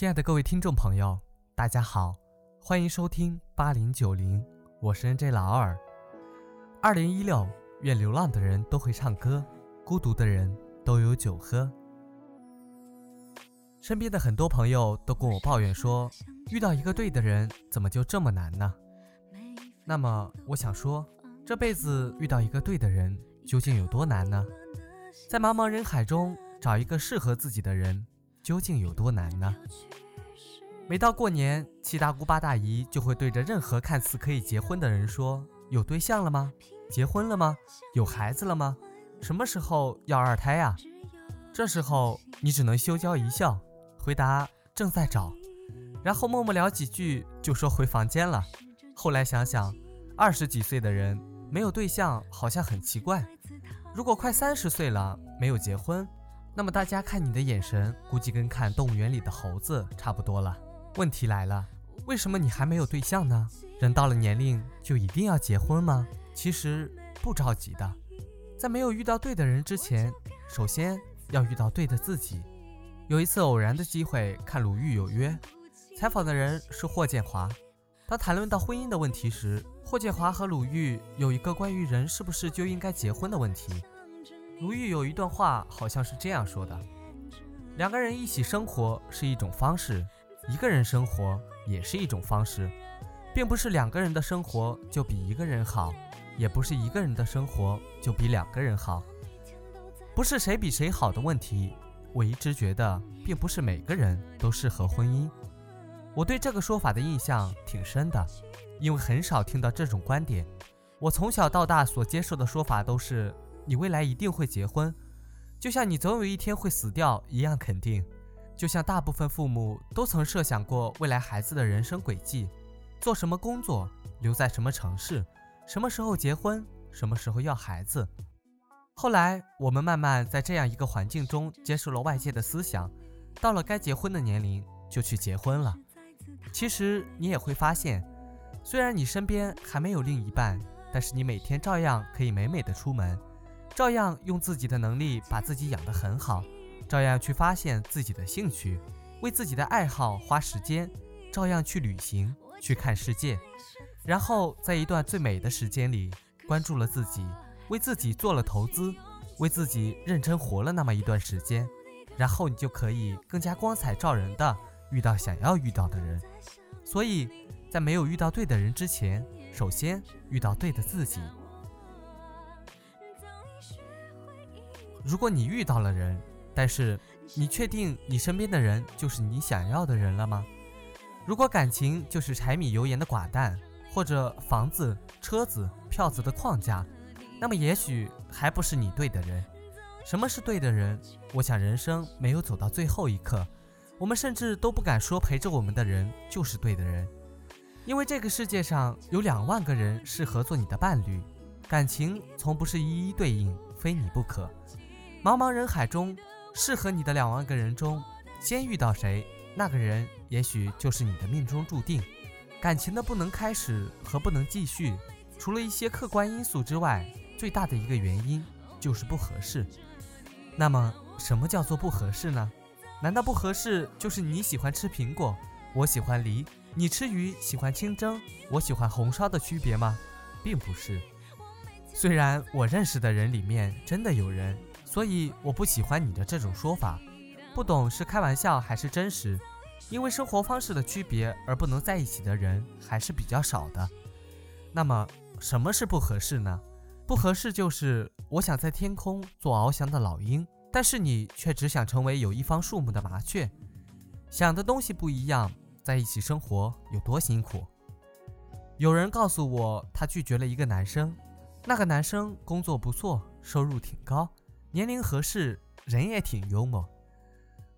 亲爱的各位听众朋友，大家好，欢迎收听八零九零，我是 NJ 老二。二零一六，愿流浪的人都会唱歌，孤独的人都有酒喝。身边的很多朋友都跟我抱怨说，遇到一个对的人怎么就这么难呢？那么我想说，这辈子遇到一个对的人究竟有多难呢？在茫茫人海中找一个适合自己的人。究竟有多难呢？每到过年，七大姑八大姨就会对着任何看似可以结婚的人说：“有对象了吗？结婚了吗？有孩子了吗？什么时候要二胎呀？”这时候你只能羞娇一笑，回答：“正在找。”然后默默聊几句，就说回房间了。后来想想，二十几岁的人没有对象好像很奇怪。如果快三十岁了没有结婚，那么大家看你的眼神，估计跟看动物园里的猴子差不多了。问题来了，为什么你还没有对象呢？人到了年龄就一定要结婚吗？其实不着急的，在没有遇到对的人之前，首先要遇到对的自己。有一次偶然的机会看《鲁豫有约》，采访的人是霍建华。当谈论到婚姻的问题时，霍建华和鲁豫有一个关于人是不是就应该结婚的问题。鲁豫有一段话，好像是这样说的：两个人一起生活是一种方式，一个人生活也是一种方式，并不是两个人的生活就比一个人好，也不是一个人的生活就比两个人好，不是谁比谁好的问题。我一直觉得，并不是每个人都适合婚姻。我对这个说法的印象挺深的，因为很少听到这种观点。我从小到大所接受的说法都是。你未来一定会结婚，就像你总有一天会死掉一样肯定。就像大部分父母都曾设想过未来孩子的人生轨迹，做什么工作，留在什么城市，什么时候结婚，什么时候要孩子。后来我们慢慢在这样一个环境中接受了外界的思想，到了该结婚的年龄就去结婚了。其实你也会发现，虽然你身边还没有另一半，但是你每天照样可以美美的出门。照样用自己的能力把自己养得很好，照样去发现自己的兴趣，为自己的爱好花时间，照样去旅行，去看世界，然后在一段最美的时间里，关注了自己，为自己做了投资，为自己认真活了那么一段时间，然后你就可以更加光彩照人的遇到想要遇到的人。所以在没有遇到对的人之前，首先遇到对的自己。如果你遇到了人，但是你确定你身边的人就是你想要的人了吗？如果感情就是柴米油盐的寡淡，或者房子、车子、票子的框架，那么也许还不是你对的人。什么是对的人？我想人生没有走到最后一刻，我们甚至都不敢说陪着我们的人就是对的人，因为这个世界上有两万个人适合做你的伴侣，感情从不是一一对应，非你不可。茫茫人海中，适合你的两万个人中，先遇到谁，那个人也许就是你的命中注定。感情的不能开始和不能继续，除了一些客观因素之外，最大的一个原因就是不合适。那么，什么叫做不合适呢？难道不合适就是你喜欢吃苹果，我喜欢梨；你吃鱼喜欢清蒸，我喜欢红烧的区别吗？并不是。虽然我认识的人里面真的有人。所以我不喜欢你的这种说法，不懂是开玩笑还是真实，因为生活方式的区别而不能在一起的人还是比较少的。那么什么是不合适呢？不合适就是我想在天空做翱翔的老鹰，但是你却只想成为有一方树木的麻雀，想的东西不一样，在一起生活有多辛苦？有人告诉我，他拒绝了一个男生，那个男生工作不错，收入挺高。年龄合适，人也挺幽默，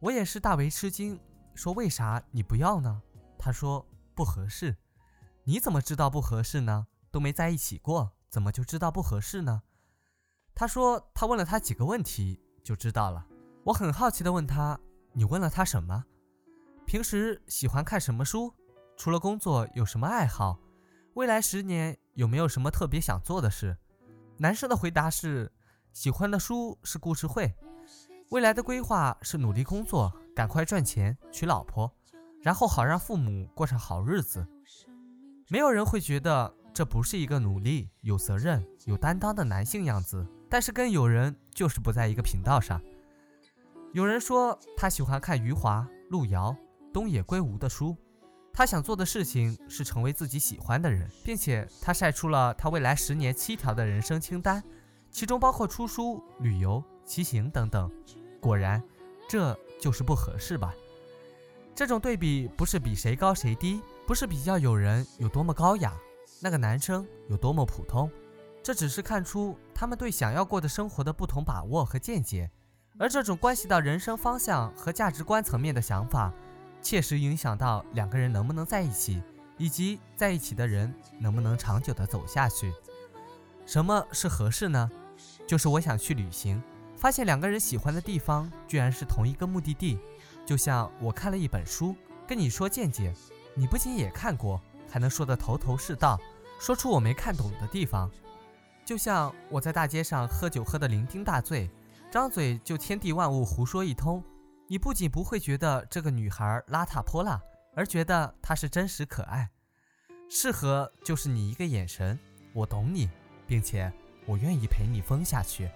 我也是大为吃惊，说为啥你不要呢？他说不合适。你怎么知道不合适呢？都没在一起过，怎么就知道不合适呢？他说他问了他几个问题就知道了。我很好奇的问他，你问了他什么？平时喜欢看什么书？除了工作有什么爱好？未来十年有没有什么特别想做的事？男生的回答是。喜欢的书是故事会，未来的规划是努力工作，赶快赚钱，娶老婆。然后好让父母过上好日子。没有人会觉得这不是一个努力、有责任、有担当的男性样子，但是跟有人就是不在一个频道上。有人说他喜欢看余华、路遥、东野圭吾的书，他想做的事情是成为自己喜欢的人，并且他晒出了他未来十年七条的人生清单，其中包括出书、旅游、骑行等等。果然，这就是不合适吧？这种对比不是比谁高谁低，不是比较有人有多么高雅，那个男生有多么普通，这只是看出他们对想要过的生活的不同把握和见解，而这种关系到人生方向和价值观层面的想法，切实影响到两个人能不能在一起，以及在一起的人能不能长久的走下去。什么是合适呢？就是我想去旅行。发现两个人喜欢的地方居然是同一个目的地，就像我看了一本书，跟你说见解，你不仅也看过，还能说得头头是道，说出我没看懂的地方。就像我在大街上喝酒喝得酩酊大醉，张嘴就天地万物胡说一通，你不仅不会觉得这个女孩邋遢泼辣，而觉得她是真实可爱。适合就是你一个眼神，我懂你，并且我愿意陪你疯下去。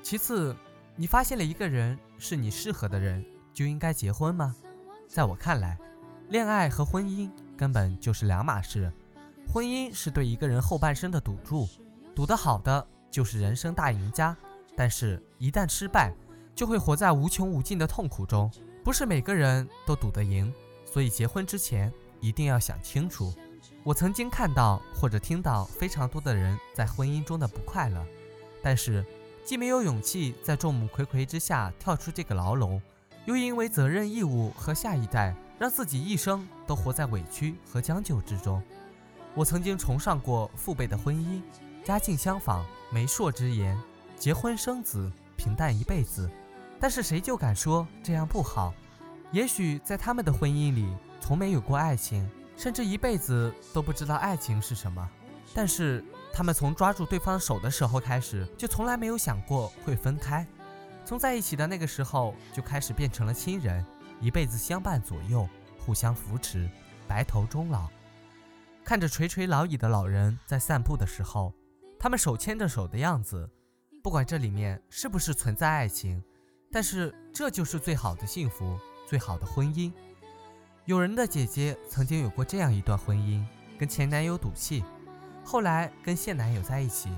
其次，你发现了一个人是你适合的人，就应该结婚吗？在我看来，恋爱和婚姻根本就是两码事。婚姻是对一个人后半生的赌注，赌得好的就是人生大赢家，但是一旦失败，就会活在无穷无尽的痛苦中。不是每个人都赌得赢，所以结婚之前一定要想清楚。我曾经看到或者听到非常多的人在婚姻中的不快乐，但是。既没有勇气在众目睽睽之下跳出这个牢笼，又因为责任义务和下一代，让自己一生都活在委屈和将就之中。我曾经崇尚过父辈的婚姻，家境相仿，媒妁之言，结婚生子，平淡一辈子。但是谁就敢说这样不好？也许在他们的婚姻里，从没有过爱情，甚至一辈子都不知道爱情是什么。但是。他们从抓住对方手的时候开始，就从来没有想过会分开。从在一起的那个时候，就开始变成了亲人，一辈子相伴左右，互相扶持，白头终老。看着垂垂老矣的老人在散步的时候，他们手牵着手的样子，不管这里面是不是存在爱情，但是这就是最好的幸福，最好的婚姻。有人的姐姐曾经有过这样一段婚姻，跟前男友赌气。后来跟现男友在一起，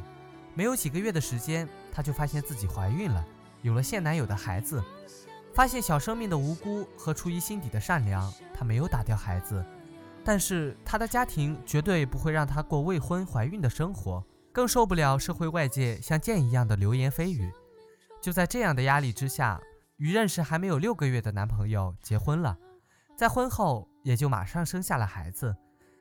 没有几个月的时间，她就发现自己怀孕了，有了现男友的孩子。发现小生命的无辜和出于心底的善良，她没有打掉孩子，但是她的家庭绝对不会让她过未婚怀孕的生活，更受不了社会外界像箭一样的流言蜚语。就在这样的压力之下，与认识还没有六个月的男朋友结婚了，在婚后也就马上生下了孩子，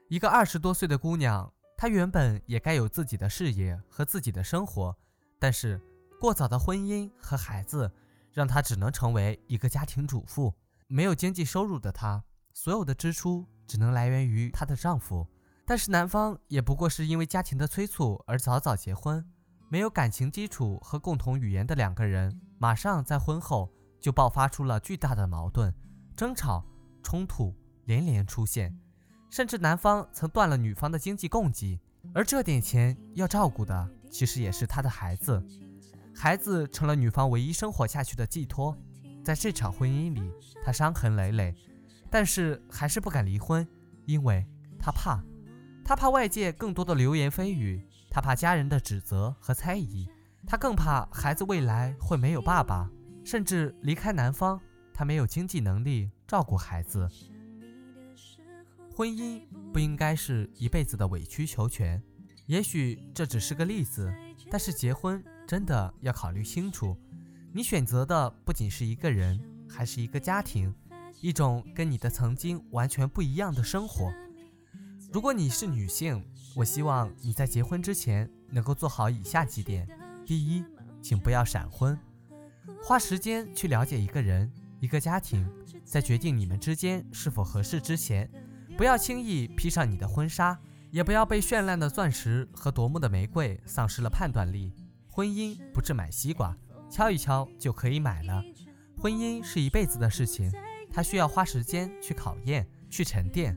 一个二十多岁的姑娘。她原本也该有自己的事业和自己的生活，但是过早的婚姻和孩子让她只能成为一个家庭主妇。没有经济收入的她，所有的支出只能来源于她的丈夫。但是男方也不过是因为家庭的催促而早早结婚，没有感情基础和共同语言的两个人，马上在婚后就爆发出了巨大的矛盾、争吵、冲突连连出现。甚至男方曾断了女方的经济供给，而这点钱要照顾的其实也是他的孩子，孩子成了女方唯一生活下去的寄托。在这场婚姻里，他伤痕累累，但是还是不敢离婚，因为他怕，他怕外界更多的流言蜚语，他怕家人的指责和猜疑，他更怕孩子未来会没有爸爸，甚至离开男方，他没有经济能力照顾孩子。婚姻不应该是一辈子的委曲求全，也许这只是个例子，但是结婚真的要考虑清楚。你选择的不仅是一个人，还是一个家庭，一种跟你的曾经完全不一样的生活。如果你是女性，我希望你在结婚之前能够做好以下几点：第一，请不要闪婚，花时间去了解一个人、一个家庭，在决定你们之间是否合适之前。不要轻易披上你的婚纱，也不要被绚烂的钻石和夺目的玫瑰丧失了判断力。婚姻不是买西瓜，敲一敲就可以买了。婚姻是一辈子的事情，它需要花时间去考验、去沉淀。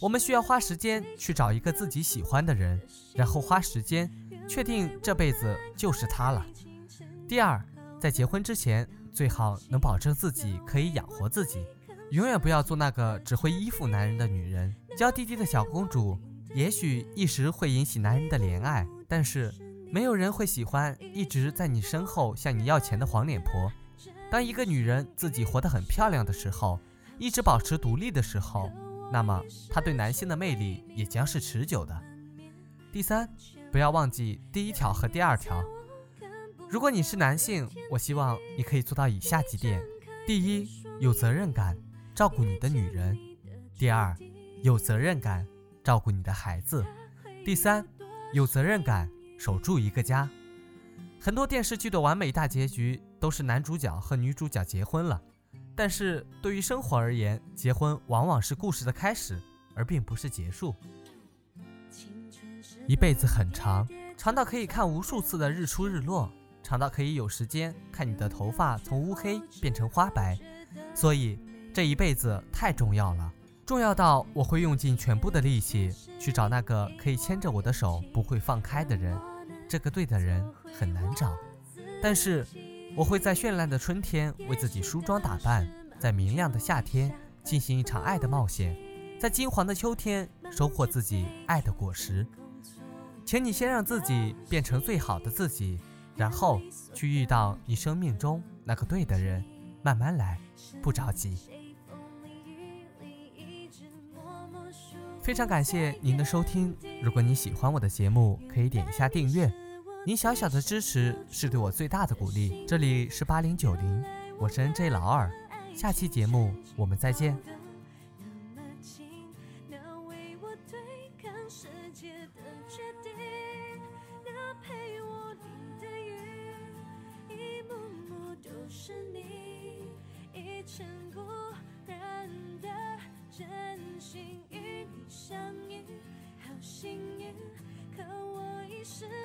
我们需要花时间去找一个自己喜欢的人，然后花时间确定这辈子就是他了。第二，在结婚之前，最好能保证自己可以养活自己，永远不要做那个只会依附男人的女人。娇滴滴的小公主，也许一时会引起男人的怜爱，但是没有人会喜欢一直在你身后向你要钱的黄脸婆。当一个女人自己活得很漂亮的时候，一直保持独立的时候。那么，她对男性的魅力也将是持久的。第三，不要忘记第一条和第二条。如果你是男性，我希望你可以做到以下几点：第一，有责任感，照顾你的女人；第二，有责任感，照顾你的孩子；第三，有责任感，守住一个家。很多电视剧的完美大结局都是男主角和女主角结婚了。但是对于生活而言，结婚往往是故事的开始，而并不是结束。一辈子很长，长到可以看无数次的日出日落，长到可以有时间看你的头发从乌黑变成花白。所以这一辈子太重要了，重要到我会用尽全部的力气去找那个可以牵着我的手不会放开的人。这个对的人很难找，但是。我会在绚烂的春天为自己梳妆打扮，在明亮的夏天进行一场爱的冒险，在金黄的秋天收获自己爱的果实。请你先让自己变成最好的自己，然后去遇到你生命中那个对的人，慢慢来，不着急。非常感谢您的收听，如果你喜欢我的节目，可以点一下订阅。您小小的支持是对我最大的鼓励。这里是八零九零，我是 N J 老二，下期节目我们再见。